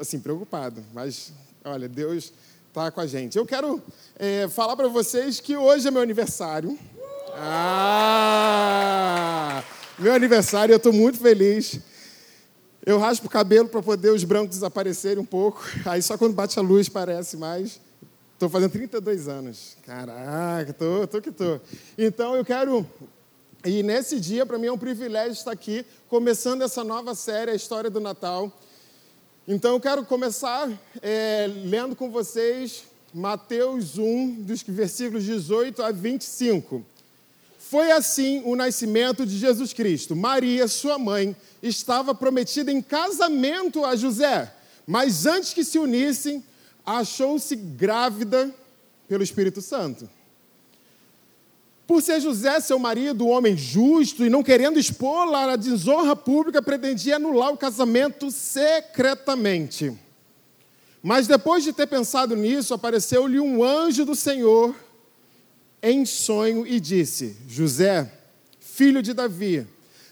Assim, preocupado, mas olha, Deus está com a gente. Eu quero é, falar para vocês que hoje é meu aniversário. Ah! Meu aniversário, eu estou muito feliz. Eu raspo o cabelo para poder os brancos desaparecerem um pouco. Aí só quando bate a luz parece mais. Estou fazendo 32 anos. Caraca, tô, tô que tô. Então eu quero. E nesse dia, para mim é um privilégio estar aqui, começando essa nova série, a história do Natal. Então eu quero começar é, lendo com vocês Mateus 1, dos versículos 18 a 25. Foi assim o nascimento de Jesus Cristo. Maria, sua mãe, estava prometida em casamento a José, mas antes que se unissem, achou-se grávida pelo Espírito Santo. Por ser José, seu marido, um homem justo e não querendo expor-la à desonra pública, pretendia anular o casamento secretamente. Mas depois de ter pensado nisso, apareceu-lhe um anjo do Senhor em sonho e disse: José, filho de Davi,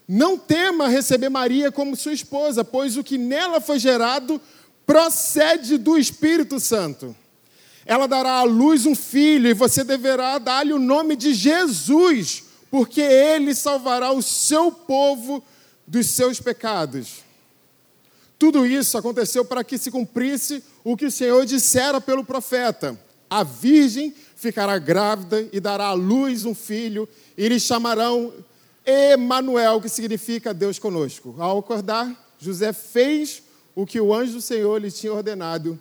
não tema receber Maria como sua esposa, pois o que nela foi gerado procede do Espírito Santo. Ela dará à luz um filho e você deverá dar-lhe o nome de Jesus, porque ele salvará o seu povo dos seus pecados. Tudo isso aconteceu para que se cumprisse o que o Senhor dissera pelo profeta: a virgem ficará grávida e dará à luz um filho, e lhe chamarão Emanuel, que significa Deus conosco. Ao acordar, José fez o que o anjo do Senhor lhe tinha ordenado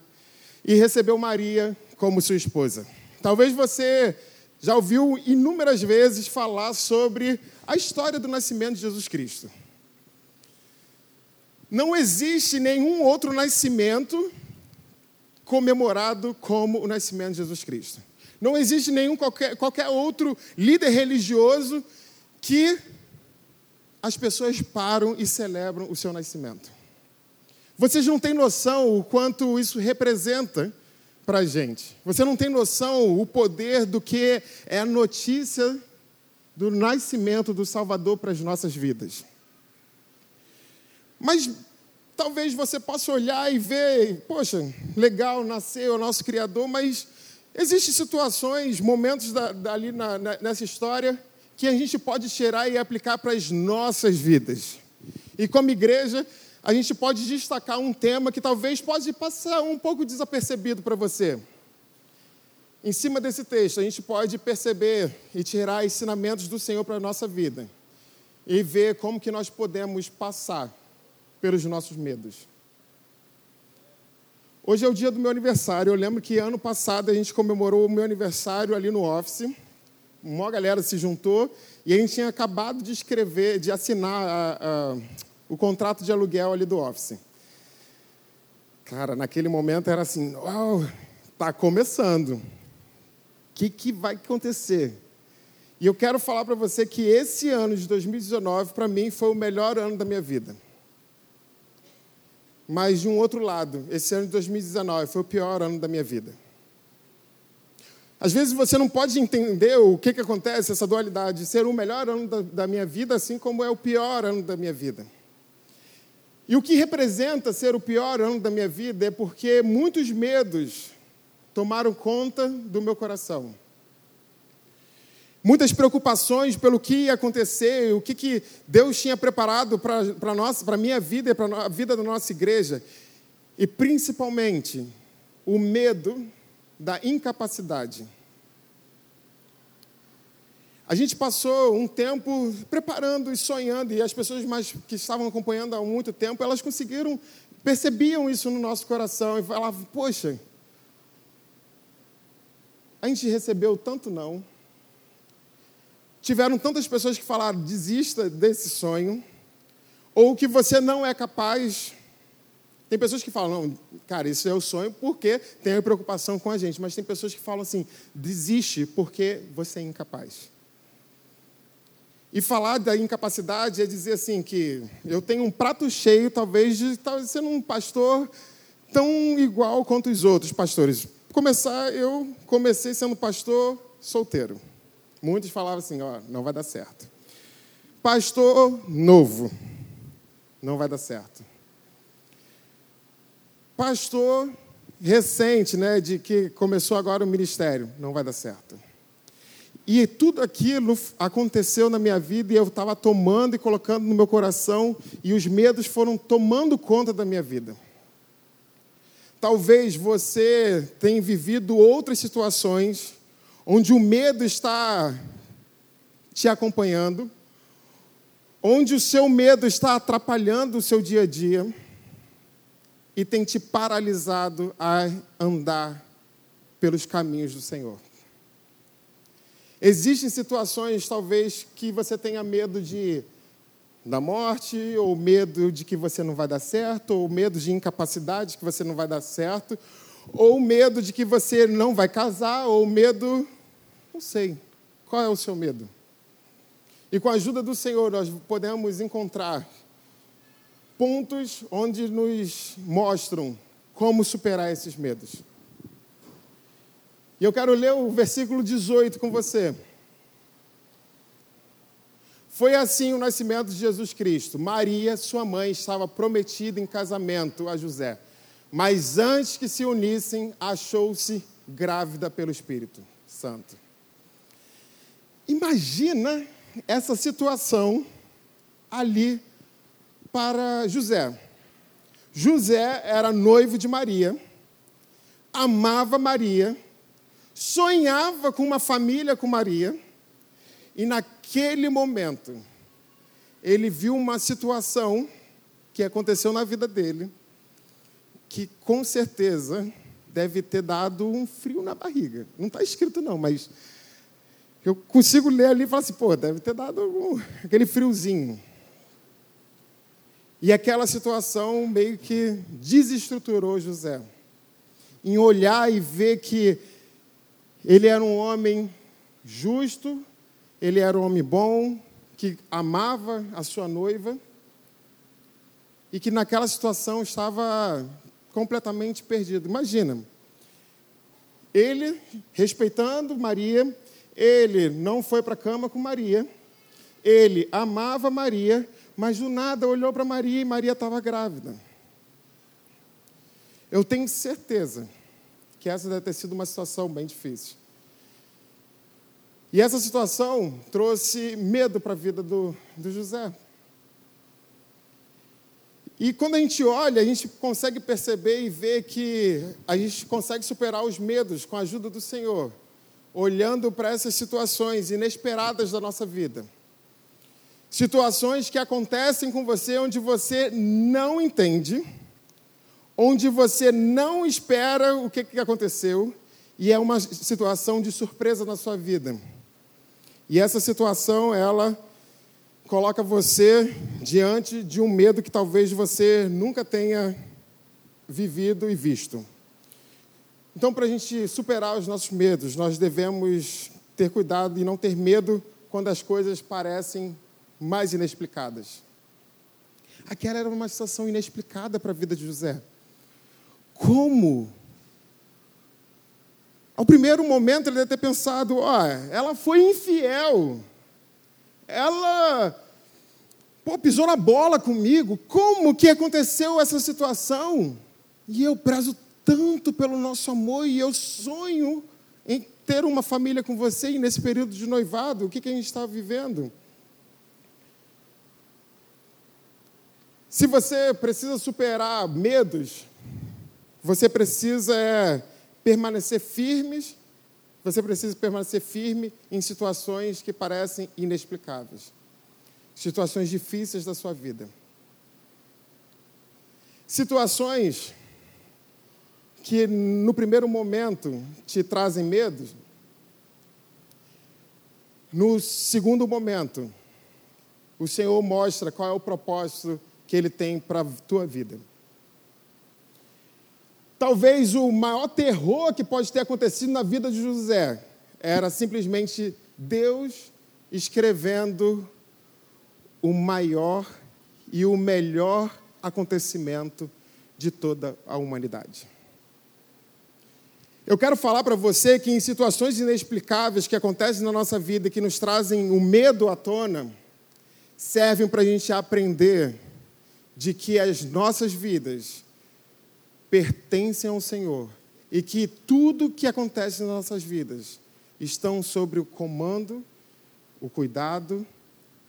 e recebeu Maria como sua esposa. Talvez você já ouviu inúmeras vezes falar sobre a história do nascimento de Jesus Cristo. Não existe nenhum outro nascimento comemorado como o nascimento de Jesus Cristo. Não existe nenhum qualquer, qualquer outro líder religioso que as pessoas param e celebram o seu nascimento. Vocês não têm noção o quanto isso representa para a gente. Você não tem noção o poder do que é a notícia do nascimento do Salvador para as nossas vidas. Mas talvez você possa olhar e ver, poxa, legal, nasceu o nosso Criador, mas existem situações, momentos da, dali na, na, nessa história que a gente pode tirar e aplicar para as nossas vidas. E como igreja, a gente pode destacar um tema que talvez pode passar um pouco desapercebido para você. Em cima desse texto, a gente pode perceber e tirar ensinamentos do Senhor para a nossa vida e ver como que nós podemos passar pelos nossos medos. Hoje é o dia do meu aniversário. Eu lembro que ano passado a gente comemorou o meu aniversário ali no office. Uma galera se juntou e a gente tinha acabado de escrever, de assinar a, a o contrato de aluguel ali do office. Cara, naquele momento era assim, uau, tá começando. O que, que vai acontecer? E eu quero falar para você que esse ano de 2019, para mim, foi o melhor ano da minha vida. Mas, de um outro lado, esse ano de 2019 foi o pior ano da minha vida. Às vezes você não pode entender o que, que acontece, essa dualidade, ser o melhor ano da, da minha vida, assim como é o pior ano da minha vida. E o que representa ser o pior ano da minha vida é porque muitos medos tomaram conta do meu coração. Muitas preocupações pelo que ia acontecer, o que, que Deus tinha preparado para a minha vida e para a vida da nossa igreja. E principalmente o medo da incapacidade. A gente passou um tempo preparando e sonhando, e as pessoas mais que estavam acompanhando há muito tempo, elas conseguiram, percebiam isso no nosso coração e falavam: Poxa, a gente recebeu tanto não. Tiveram tantas pessoas que falaram: desista desse sonho, ou que você não é capaz. Tem pessoas que falam, não, cara, isso é o sonho porque tem preocupação com a gente, mas tem pessoas que falam assim: desiste porque você é incapaz. E falar da incapacidade é dizer assim que eu tenho um prato cheio, talvez, de talvez sendo um pastor tão igual quanto os outros pastores. Começar, eu comecei sendo pastor solteiro. Muitos falavam assim, ó, não vai dar certo. Pastor novo, não vai dar certo. pastor recente, né, de que começou agora o ministério, não vai dar certo. E tudo aquilo aconteceu na minha vida e eu estava tomando e colocando no meu coração e os medos foram tomando conta da minha vida. Talvez você tenha vivido outras situações onde o medo está te acompanhando, onde o seu medo está atrapalhando o seu dia a dia e tem te paralisado a andar pelos caminhos do Senhor. Existem situações, talvez, que você tenha medo de da morte, ou medo de que você não vai dar certo, ou medo de incapacidade que você não vai dar certo, ou medo de que você não vai casar, ou medo, não sei. Qual é o seu medo? E com a ajuda do Senhor nós podemos encontrar pontos onde nos mostram como superar esses medos. E eu quero ler o versículo 18 com você. Foi assim o nascimento de Jesus Cristo. Maria, sua mãe, estava prometida em casamento a José. Mas antes que se unissem, achou-se grávida pelo Espírito Santo. Imagina essa situação ali para José. José era noivo de Maria, amava Maria, sonhava com uma família com Maria, e naquele momento ele viu uma situação que aconteceu na vida dele, que com certeza deve ter dado um frio na barriga. Não está escrito, não, mas eu consigo ler ali e falar assim, pô, deve ter dado um, aquele friozinho. E aquela situação meio que desestruturou José. Em olhar e ver que ele era um homem justo, ele era um homem bom, que amava a sua noiva, e que naquela situação estava completamente perdido. Imagina, ele respeitando Maria, ele não foi para a cama com Maria, ele amava Maria, mas do nada olhou para Maria e Maria estava grávida. Eu tenho certeza que essa deve ter sido uma situação bem difícil. E essa situação trouxe medo para a vida do, do José. E quando a gente olha, a gente consegue perceber e ver que a gente consegue superar os medos com a ajuda do Senhor, olhando para essas situações inesperadas da nossa vida. Situações que acontecem com você onde você não entende, onde você não espera o que, que aconteceu, e é uma situação de surpresa na sua vida. E essa situação, ela coloca você diante de um medo que talvez você nunca tenha vivido e visto. Então, para a gente superar os nossos medos, nós devemos ter cuidado e não ter medo quando as coisas parecem mais inexplicadas. Aquela era uma situação inexplicada para a vida de José. Como? Ao primeiro momento ele deve ter pensado: ó, ela foi infiel. Ela pô, pisou na bola comigo. Como que aconteceu essa situação? E eu prezo tanto pelo nosso amor e eu sonho em ter uma família com você e nesse período de noivado, o que, que a gente está vivendo? Se você precisa superar medos, você precisa é, permanecer firmes, você precisa permanecer firme em situações que parecem inexplicáveis, situações difíceis da sua vida. Situações que no primeiro momento te trazem medo, no segundo momento, o Senhor mostra qual é o propósito que Ele tem para a tua vida. Talvez o maior terror que pode ter acontecido na vida de José era simplesmente Deus escrevendo o maior e o melhor acontecimento de toda a humanidade. Eu quero falar para você que em situações inexplicáveis que acontecem na nossa vida, que nos trazem o medo à tona, servem para a gente aprender de que as nossas vidas pertencem ao Senhor e que tudo que acontece nas nossas vidas estão sobre o comando, o cuidado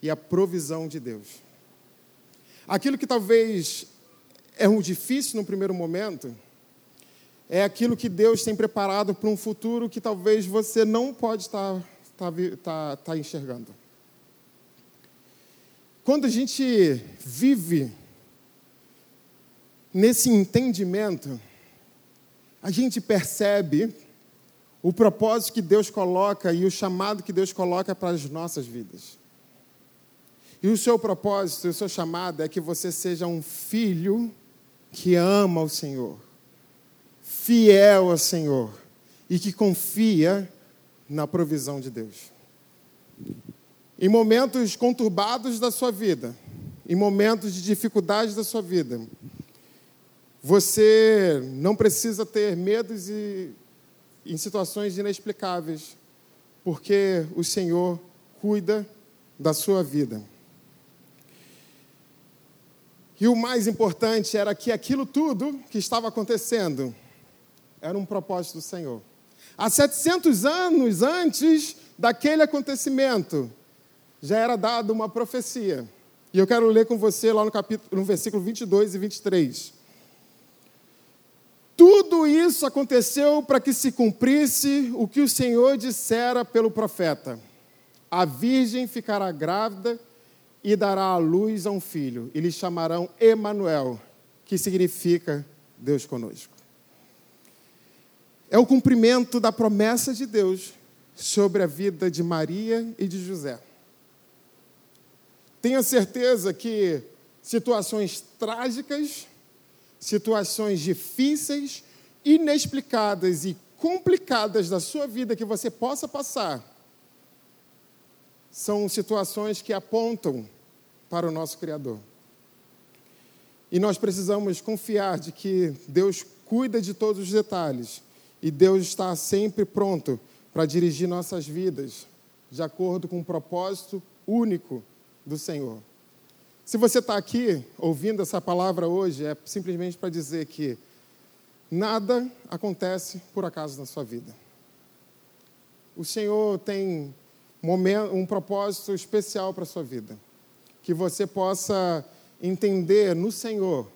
e a provisão de Deus. Aquilo que talvez é um difícil no primeiro momento é aquilo que Deus tem preparado para um futuro que talvez você não pode estar, estar, estar, estar enxergando. Quando a gente vive nesse entendimento, a gente percebe o propósito que Deus coloca e o chamado que Deus coloca para as nossas vidas. E o seu propósito, o seu chamado é que você seja um filho que ama o Senhor, fiel ao Senhor e que confia na provisão de Deus. Em momentos conturbados da sua vida, em momentos de dificuldades da sua vida, você não precisa ter medos e, em situações inexplicáveis, porque o Senhor cuida da sua vida. E o mais importante era que aquilo tudo que estava acontecendo era um propósito do Senhor. Há 700 anos antes daquele acontecimento, já era dada uma profecia. E eu quero ler com você lá no capítulo, no versículo 22 e 23. Tudo isso aconteceu para que se cumprisse o que o Senhor dissera pelo profeta: A virgem ficará grávida e dará à luz a um filho, e lhe chamarão Emanuel, que significa Deus conosco. É o cumprimento da promessa de Deus sobre a vida de Maria e de José. Tenha certeza que situações trágicas situações difíceis, inexplicadas e complicadas da sua vida que você possa passar, são situações que apontam para o nosso Criador. E nós precisamos confiar de que Deus cuida de todos os detalhes e Deus está sempre pronto para dirigir nossas vidas de acordo com o propósito único do Senhor. Se você está aqui ouvindo essa palavra hoje, é simplesmente para dizer que nada acontece por acaso na sua vida. O Senhor tem um propósito especial para a sua vida. Que você possa entender no Senhor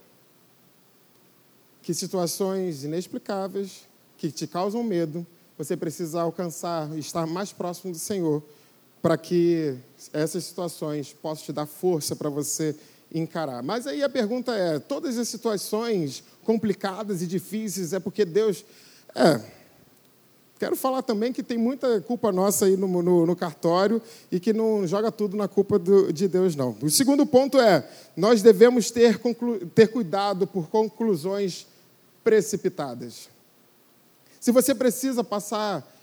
que situações inexplicáveis, que te causam medo, você precisa alcançar, estar mais próximo do Senhor para que essas situações possam te dar força para você encarar. Mas aí a pergunta é: todas as situações complicadas e difíceis é porque Deus. É. Quero falar também que tem muita culpa nossa aí no, no, no cartório e que não joga tudo na culpa do, de Deus, não. O segundo ponto é: nós devemos ter, ter cuidado por conclusões precipitadas. Se você precisa passar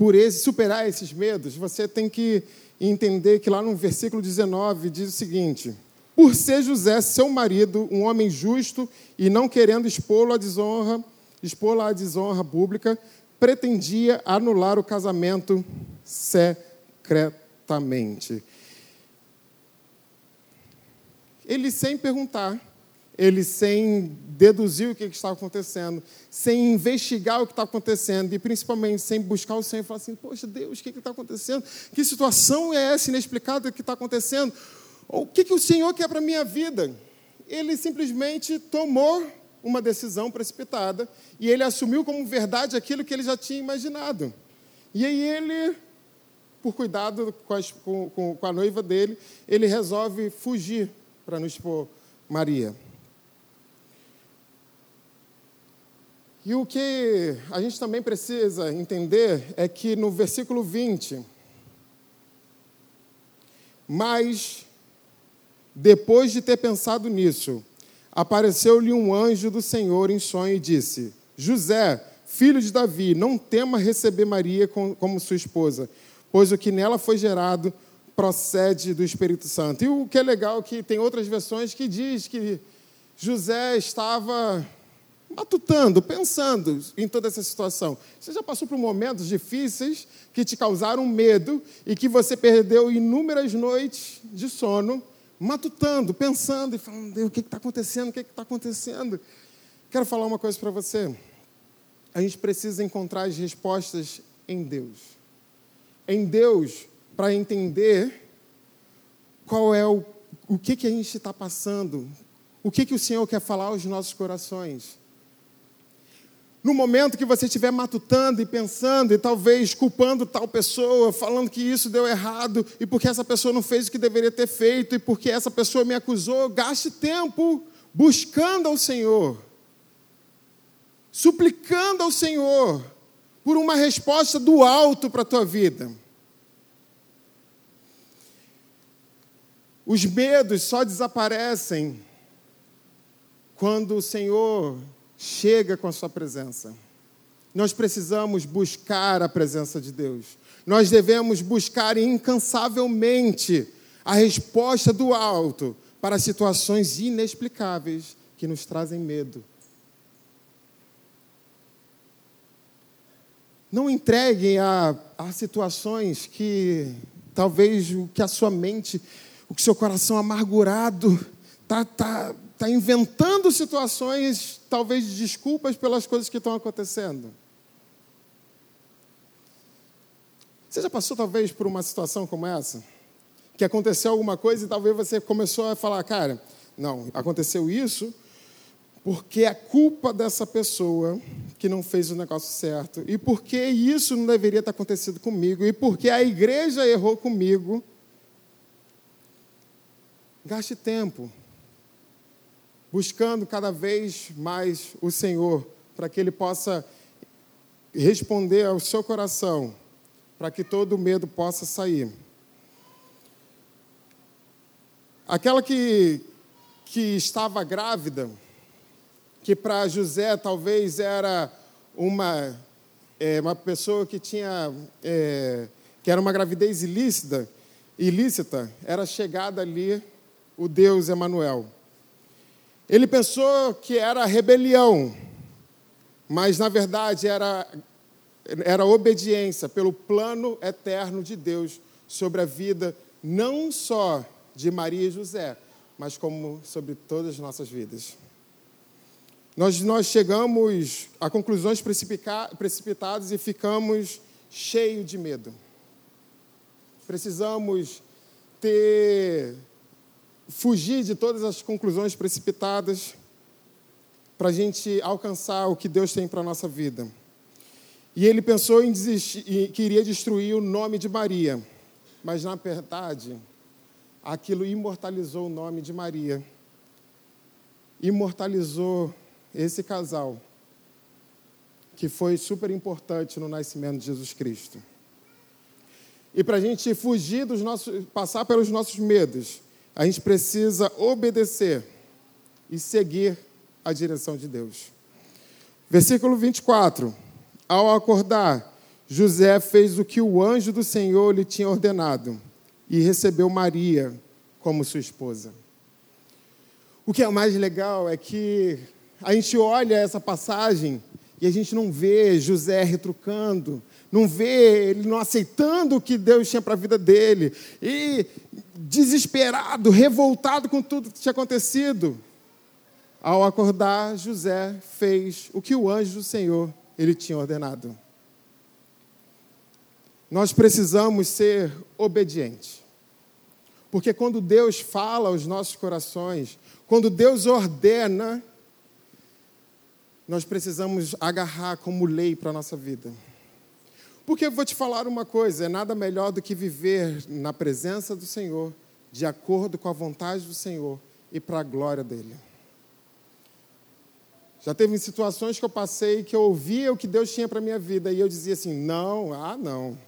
por esse, superar esses medos, você tem que entender que lá no versículo 19 diz o seguinte: Por ser José, seu marido, um homem justo e não querendo expô-lo à desonra, expô-la à desonra pública, pretendia anular o casamento secretamente. Ele sem perguntar, ele sem deduzir o que estava acontecendo, sem investigar o que está acontecendo e principalmente sem buscar o Senhor e falar assim: Poxa, Deus, o que está acontecendo? Que situação é essa inexplicada que está acontecendo? O que, que o Senhor quer para a minha vida? Ele simplesmente tomou uma decisão precipitada e ele assumiu como verdade aquilo que ele já tinha imaginado. E aí ele, por cuidado com, as, com, com a noiva dele, ele resolve fugir para não expor Maria. E o que a gente também precisa entender é que no versículo 20, mas depois de ter pensado nisso, apareceu-lhe um anjo do Senhor em sonho e disse: José, filho de Davi, não tema receber Maria como sua esposa, pois o que nela foi gerado procede do Espírito Santo. E o que é legal é que tem outras versões que diz que José estava matutando, pensando em toda essa situação. Você já passou por momentos difíceis que te causaram medo e que você perdeu inúmeras noites de sono, matutando, pensando e falando: o que está acontecendo? O que está acontecendo? Quero falar uma coisa para você. A gente precisa encontrar as respostas em Deus. Em Deus, para entender qual é o, o que, que a gente está passando, o que, que o Senhor quer falar aos nossos corações. No momento que você estiver matutando e pensando, e talvez culpando tal pessoa, falando que isso deu errado, e porque essa pessoa não fez o que deveria ter feito, e porque essa pessoa me acusou, gaste tempo buscando ao Senhor, suplicando ao Senhor por uma resposta do alto para a tua vida. Os medos só desaparecem quando o Senhor chega com a sua presença. Nós precisamos buscar a presença de Deus. Nós devemos buscar incansavelmente a resposta do alto para situações inexplicáveis que nos trazem medo. Não entreguem a, a situações que talvez o que a sua mente, o que seu coração amargurado está tá, está inventando situações, talvez de desculpas pelas coisas que estão acontecendo. Você já passou, talvez, por uma situação como essa? Que aconteceu alguma coisa e talvez você começou a falar, cara, não, aconteceu isso porque é culpa dessa pessoa que não fez o negócio certo, e porque isso não deveria ter acontecido comigo, e porque a igreja errou comigo. Gaste tempo buscando cada vez mais o Senhor, para que Ele possa responder ao seu coração, para que todo o medo possa sair. Aquela que, que estava grávida, que para José talvez era uma, é, uma pessoa que tinha, é, que era uma gravidez ilícita, ilícita, era chegada ali o Deus Emanuel. Ele pensou que era rebelião, mas na verdade era, era obediência pelo plano eterno de Deus sobre a vida, não só de Maria e José, mas como sobre todas as nossas vidas. Nós, nós chegamos a conclusões precipitadas e ficamos cheios de medo. Precisamos ter fugir de todas as conclusões precipitadas para a gente alcançar o que Deus tem para a nossa vida. E ele pensou em desistir, que iria destruir o nome de Maria, mas na verdade, aquilo imortalizou o nome de Maria, imortalizou esse casal, que foi super importante no nascimento de Jesus Cristo. E para a gente fugir dos nossos, passar pelos nossos medos, a gente precisa obedecer e seguir a direção de Deus. Versículo 24. Ao acordar, José fez o que o anjo do Senhor lhe tinha ordenado e recebeu Maria como sua esposa. O que é mais legal é que a gente olha essa passagem e a gente não vê José retrucando, não vê ele não aceitando o que Deus tinha para a vida dele. E desesperado, revoltado com tudo que tinha acontecido. Ao acordar, José fez o que o anjo do Senhor ele tinha ordenado. Nós precisamos ser obedientes. Porque quando Deus fala aos nossos corações, quando Deus ordena, nós precisamos agarrar como lei para a nossa vida. Porque eu vou te falar uma coisa: é nada melhor do que viver na presença do Senhor, de acordo com a vontade do Senhor e para a glória dele. Já teve situações que eu passei que eu ouvia o que Deus tinha para a minha vida e eu dizia assim: não, ah, não.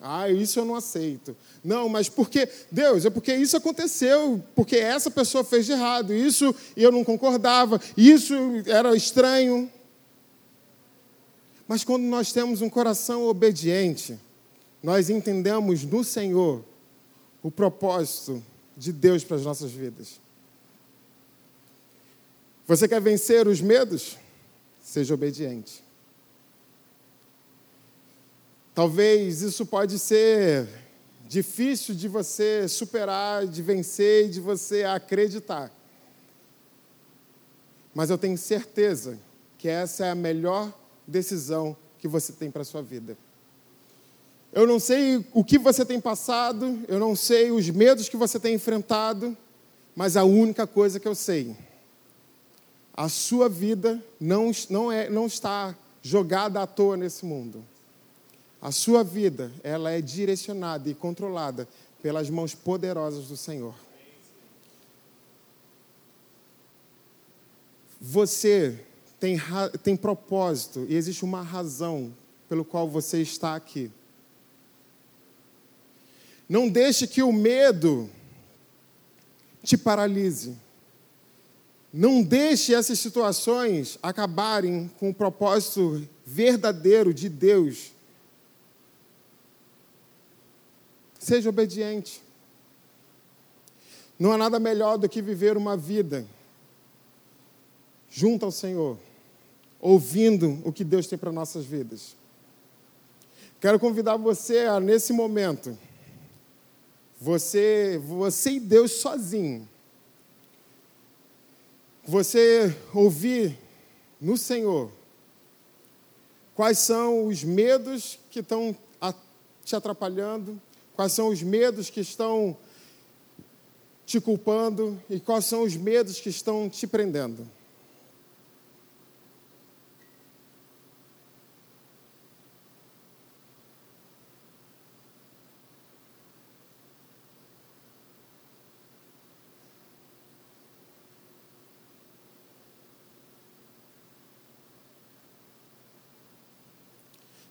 Ah, isso eu não aceito. Não, mas porque, Deus, é porque isso aconteceu, porque essa pessoa fez de errado, isso eu não concordava, isso era estranho. Mas quando nós temos um coração obediente, nós entendemos no Senhor o propósito de Deus para as nossas vidas. Você quer vencer os medos? Seja obediente. Talvez isso pode ser difícil de você superar, de vencer e de você acreditar. Mas eu tenho certeza que essa é a melhor decisão que você tem para a sua vida. Eu não sei o que você tem passado, eu não sei os medos que você tem enfrentado, mas a única coisa que eu sei, a sua vida não, não, é, não está jogada à toa nesse mundo. A sua vida, ela é direcionada e controlada pelas mãos poderosas do Senhor. Você tem, tem propósito e existe uma razão pelo qual você está aqui. Não deixe que o medo te paralise. Não deixe essas situações acabarem com o propósito verdadeiro de Deus. Seja obediente. Não há nada melhor do que viver uma vida junto ao Senhor, ouvindo o que Deus tem para nossas vidas. Quero convidar você a, nesse momento, você, você e Deus sozinho. Você ouvir no Senhor quais são os medos que estão te atrapalhando, quais são os medos que estão te culpando e quais são os medos que estão te prendendo.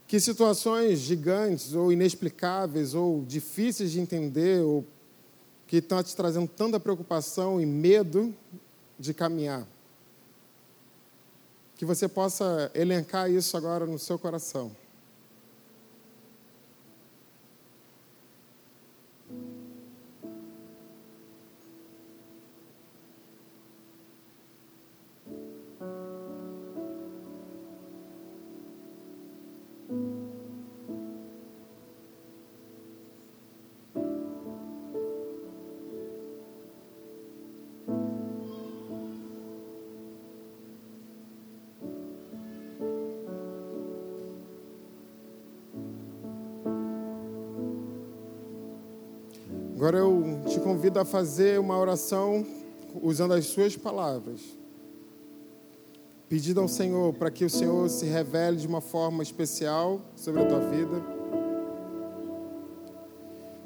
Que situações gigantes ou inexplicáveis ou difíceis de entender ou que estão te trazendo tanta preocupação e medo de caminhar. Que você possa elencar isso agora no seu coração. Te convido a fazer uma oração usando as suas palavras, pedindo ao Senhor para que o Senhor se revele de uma forma especial sobre a tua vida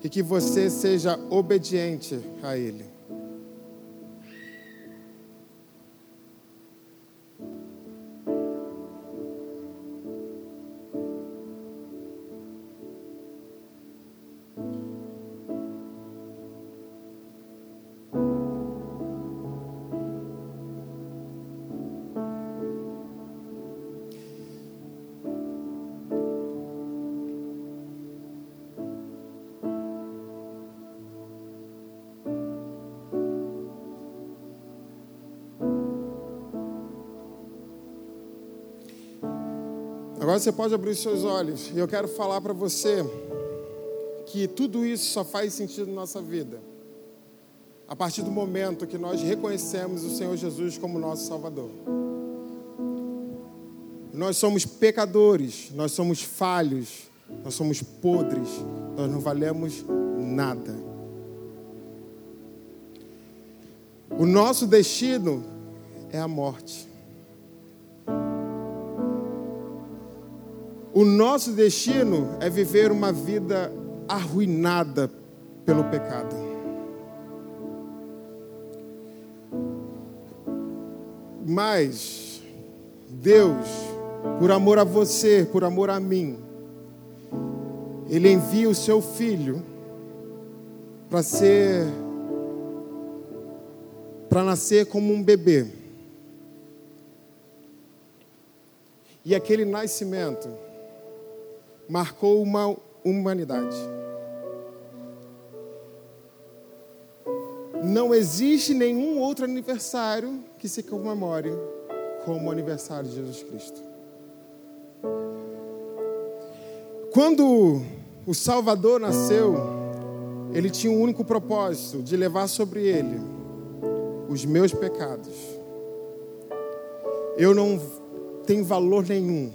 e que você seja obediente a Ele. Agora você pode abrir os seus olhos e eu quero falar para você que tudo isso só faz sentido na nossa vida a partir do momento que nós reconhecemos o Senhor Jesus como nosso Salvador. Nós somos pecadores, nós somos falhos, nós somos podres, nós não valemos nada. O nosso destino é a morte. O nosso destino é viver uma vida arruinada pelo pecado. Mas Deus, por amor a você, por amor a mim, Ele envia o seu filho para ser, para nascer como um bebê. E aquele nascimento marcou uma humanidade. Não existe nenhum outro aniversário que se comemore como o aniversário de Jesus Cristo. Quando o Salvador nasceu, ele tinha um único propósito: de levar sobre ele os meus pecados. eu não tenho valor nenhum.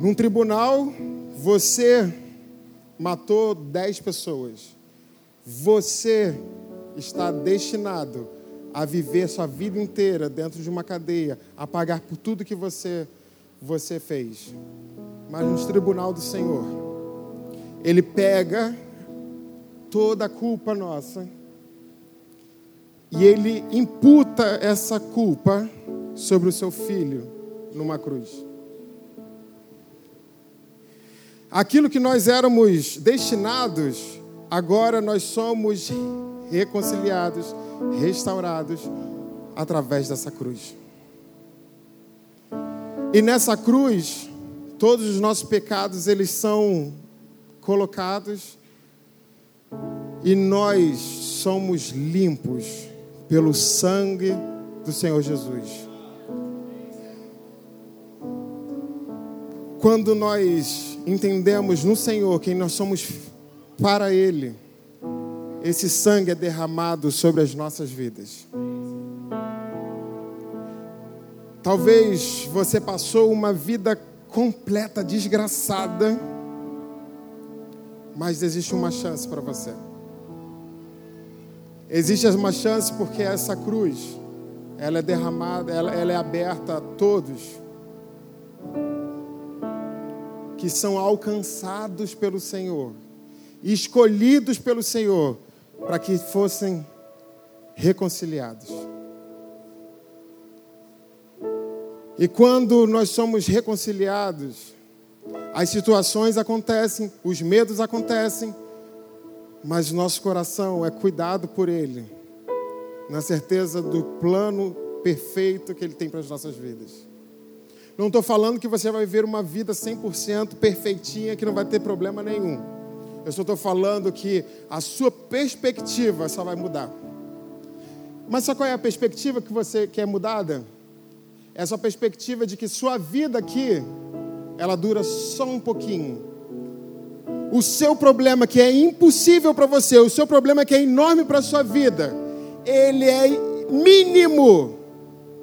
Num tribunal, você matou dez pessoas. Você está destinado a viver sua vida inteira dentro de uma cadeia, a pagar por tudo que você você fez. Mas no tribunal do Senhor, ele pega toda a culpa nossa e ele imputa essa culpa sobre o seu filho numa cruz. Aquilo que nós éramos destinados, agora nós somos reconciliados, restaurados através dessa cruz. E nessa cruz, todos os nossos pecados eles são colocados e nós somos limpos pelo sangue do Senhor Jesus. Quando nós entendemos no Senhor quem nós somos para Ele, esse sangue é derramado sobre as nossas vidas. Talvez você passou uma vida completa, desgraçada, mas existe uma chance para você. Existe uma chance porque essa cruz, ela é derramada, ela, ela é aberta a todos que são alcançados pelo Senhor, escolhidos pelo Senhor, para que fossem reconciliados. E quando nós somos reconciliados, as situações acontecem, os medos acontecem, mas nosso coração é cuidado por Ele, na certeza do plano perfeito que Ele tem para as nossas vidas. Não estou falando que você vai viver uma vida 100% perfeitinha, que não vai ter problema nenhum. Eu só estou falando que a sua perspectiva só vai mudar. Mas sabe qual é a perspectiva que você quer mudada? essa perspectiva de que sua vida aqui, ela dura só um pouquinho. O seu problema que é impossível para você, o seu problema que é enorme para a sua vida, ele é mínimo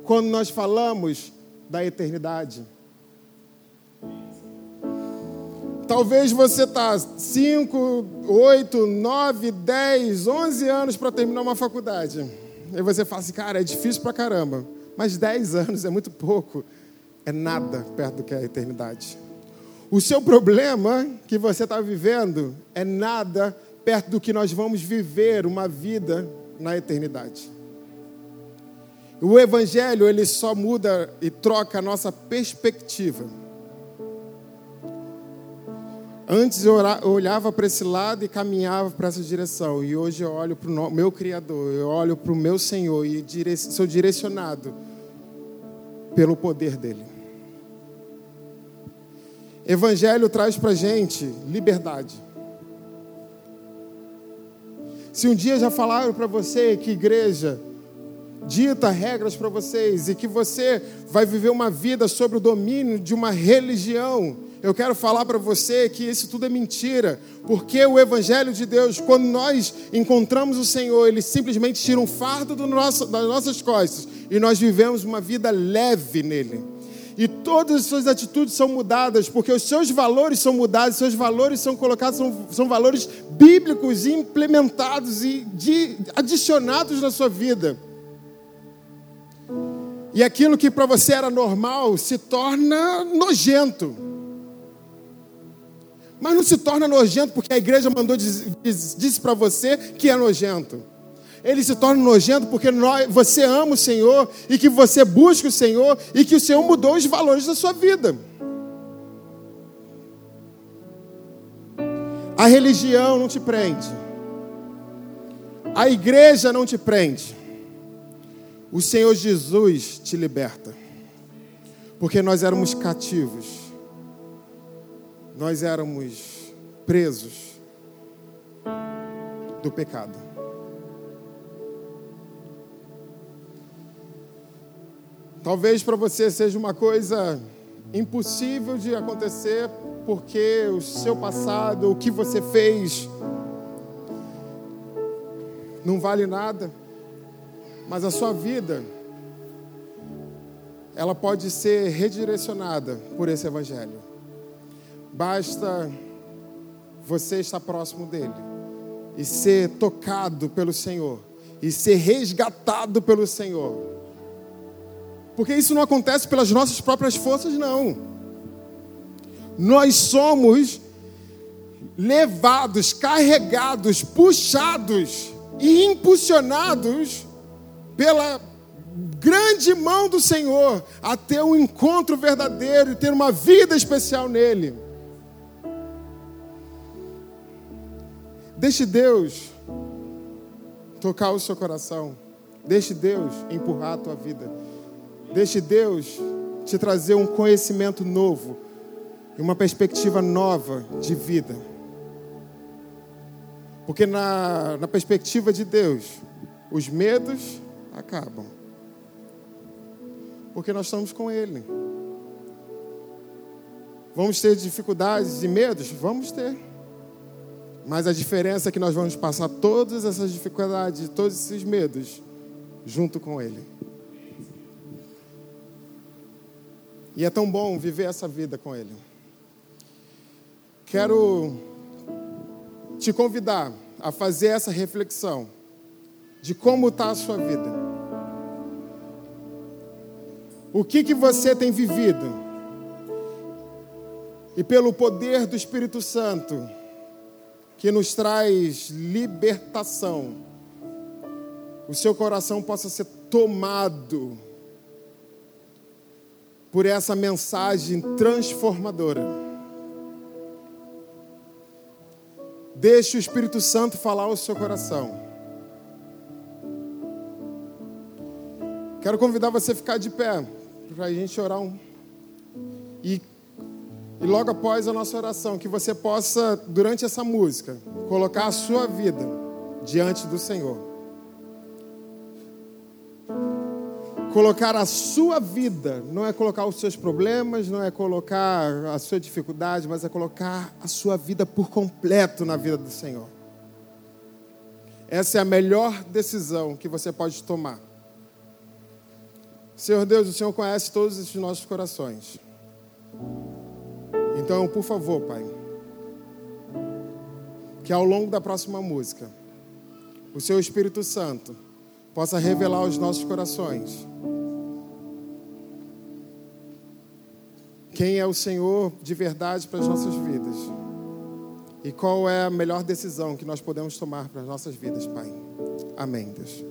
quando nós falamos da eternidade. Talvez você está 5, 8, 9, 10, 11 anos para terminar uma faculdade. E você fala assim, cara, é difícil para caramba. Mas 10 anos é muito pouco, é nada perto do que é a eternidade. O seu problema que você está vivendo é nada perto do que nós vamos viver uma vida na eternidade. O Evangelho ele só muda e troca a nossa perspectiva. Antes eu olhava para esse lado e caminhava para essa direção, e hoje eu olho para o meu Criador, eu olho para o meu Senhor e sou direcionado pelo poder dele. Evangelho traz para gente liberdade. Se um dia já falaram para você que igreja dita regras para vocês e que você vai viver uma vida sob o domínio de uma religião, eu quero falar para você que isso tudo é mentira, porque o Evangelho de Deus, quando nós encontramos o Senhor, ele simplesmente tira um fardo do nosso, das nossas costas e nós vivemos uma vida leve nele. E todas as suas atitudes são mudadas, porque os seus valores são mudados, seus valores são colocados, são, são valores bíblicos implementados e de, adicionados na sua vida. E aquilo que para você era normal se torna nojento. Mas não se torna nojento porque a igreja mandou disse para você que é nojento. Ele se torna nojento porque nós, você ama o Senhor e que você busca o Senhor e que o Senhor mudou os valores da sua vida. A religião não te prende. A igreja não te prende. O Senhor Jesus te liberta. Porque nós éramos cativos nós éramos presos do pecado. Talvez para você seja uma coisa impossível de acontecer, porque o seu passado, o que você fez, não vale nada, mas a sua vida ela pode ser redirecionada por esse evangelho. Basta você estar próximo dele e ser tocado pelo Senhor e ser resgatado pelo Senhor. Porque isso não acontece pelas nossas próprias forças, não. Nós somos levados, carregados, puxados e impulsionados pela grande mão do Senhor a ter um encontro verdadeiro e ter uma vida especial nele. Deixe Deus tocar o seu coração. Deixe Deus empurrar a tua vida. Deixe Deus te trazer um conhecimento novo e uma perspectiva nova de vida. Porque na, na perspectiva de Deus, os medos acabam. Porque nós estamos com Ele. Vamos ter dificuldades e medos? Vamos ter. Mas a diferença é que nós vamos passar todas essas dificuldades, todos esses medos, junto com Ele. E é tão bom viver essa vida com Ele. Quero te convidar a fazer essa reflexão de como está a sua vida. O que, que você tem vivido? E pelo poder do Espírito Santo, que nos traz libertação, o seu coração possa ser tomado por essa mensagem transformadora. Deixe o Espírito Santo falar ao seu coração. Quero convidar você a ficar de pé, para a gente orar um. E, e logo após a nossa oração, que você possa, durante essa música, colocar a sua vida diante do Senhor. Colocar a sua vida, não é colocar os seus problemas, não é colocar a sua dificuldade, mas é colocar a sua vida por completo na vida do Senhor. Essa é a melhor decisão que você pode tomar. Senhor Deus, o Senhor conhece todos os nossos corações. Então, por favor, Pai, que ao longo da próxima música, o Seu Espírito Santo possa revelar aos nossos corações quem é o Senhor de verdade para as nossas vidas e qual é a melhor decisão que nós podemos tomar para as nossas vidas, Pai. Amém, Deus.